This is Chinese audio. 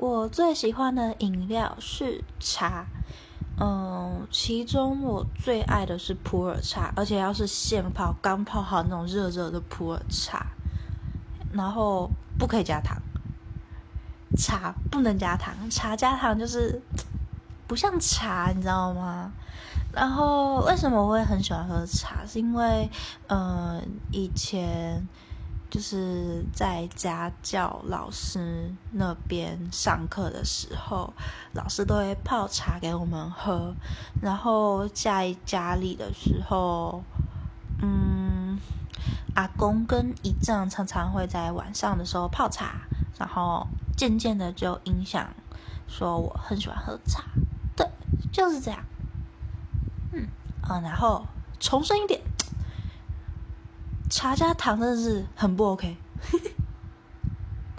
我最喜欢的饮料是茶，嗯，其中我最爱的是普洱茶，而且要是现泡、刚泡好那种热热的普洱茶，然后不可以加糖，茶不能加糖，茶加糖就是不像茶，你知道吗？然后为什么我会很喜欢喝茶？是因为，嗯，以前。就是在家教老师那边上课的时候，老师都会泡茶给我们喝。然后在家里的时候，嗯，阿公跟姨丈常常会在晚上的时候泡茶，然后渐渐的就影响，说我很喜欢喝茶。对，就是这样。嗯，啊，然后重申一点。茶加糖真的是很不 OK。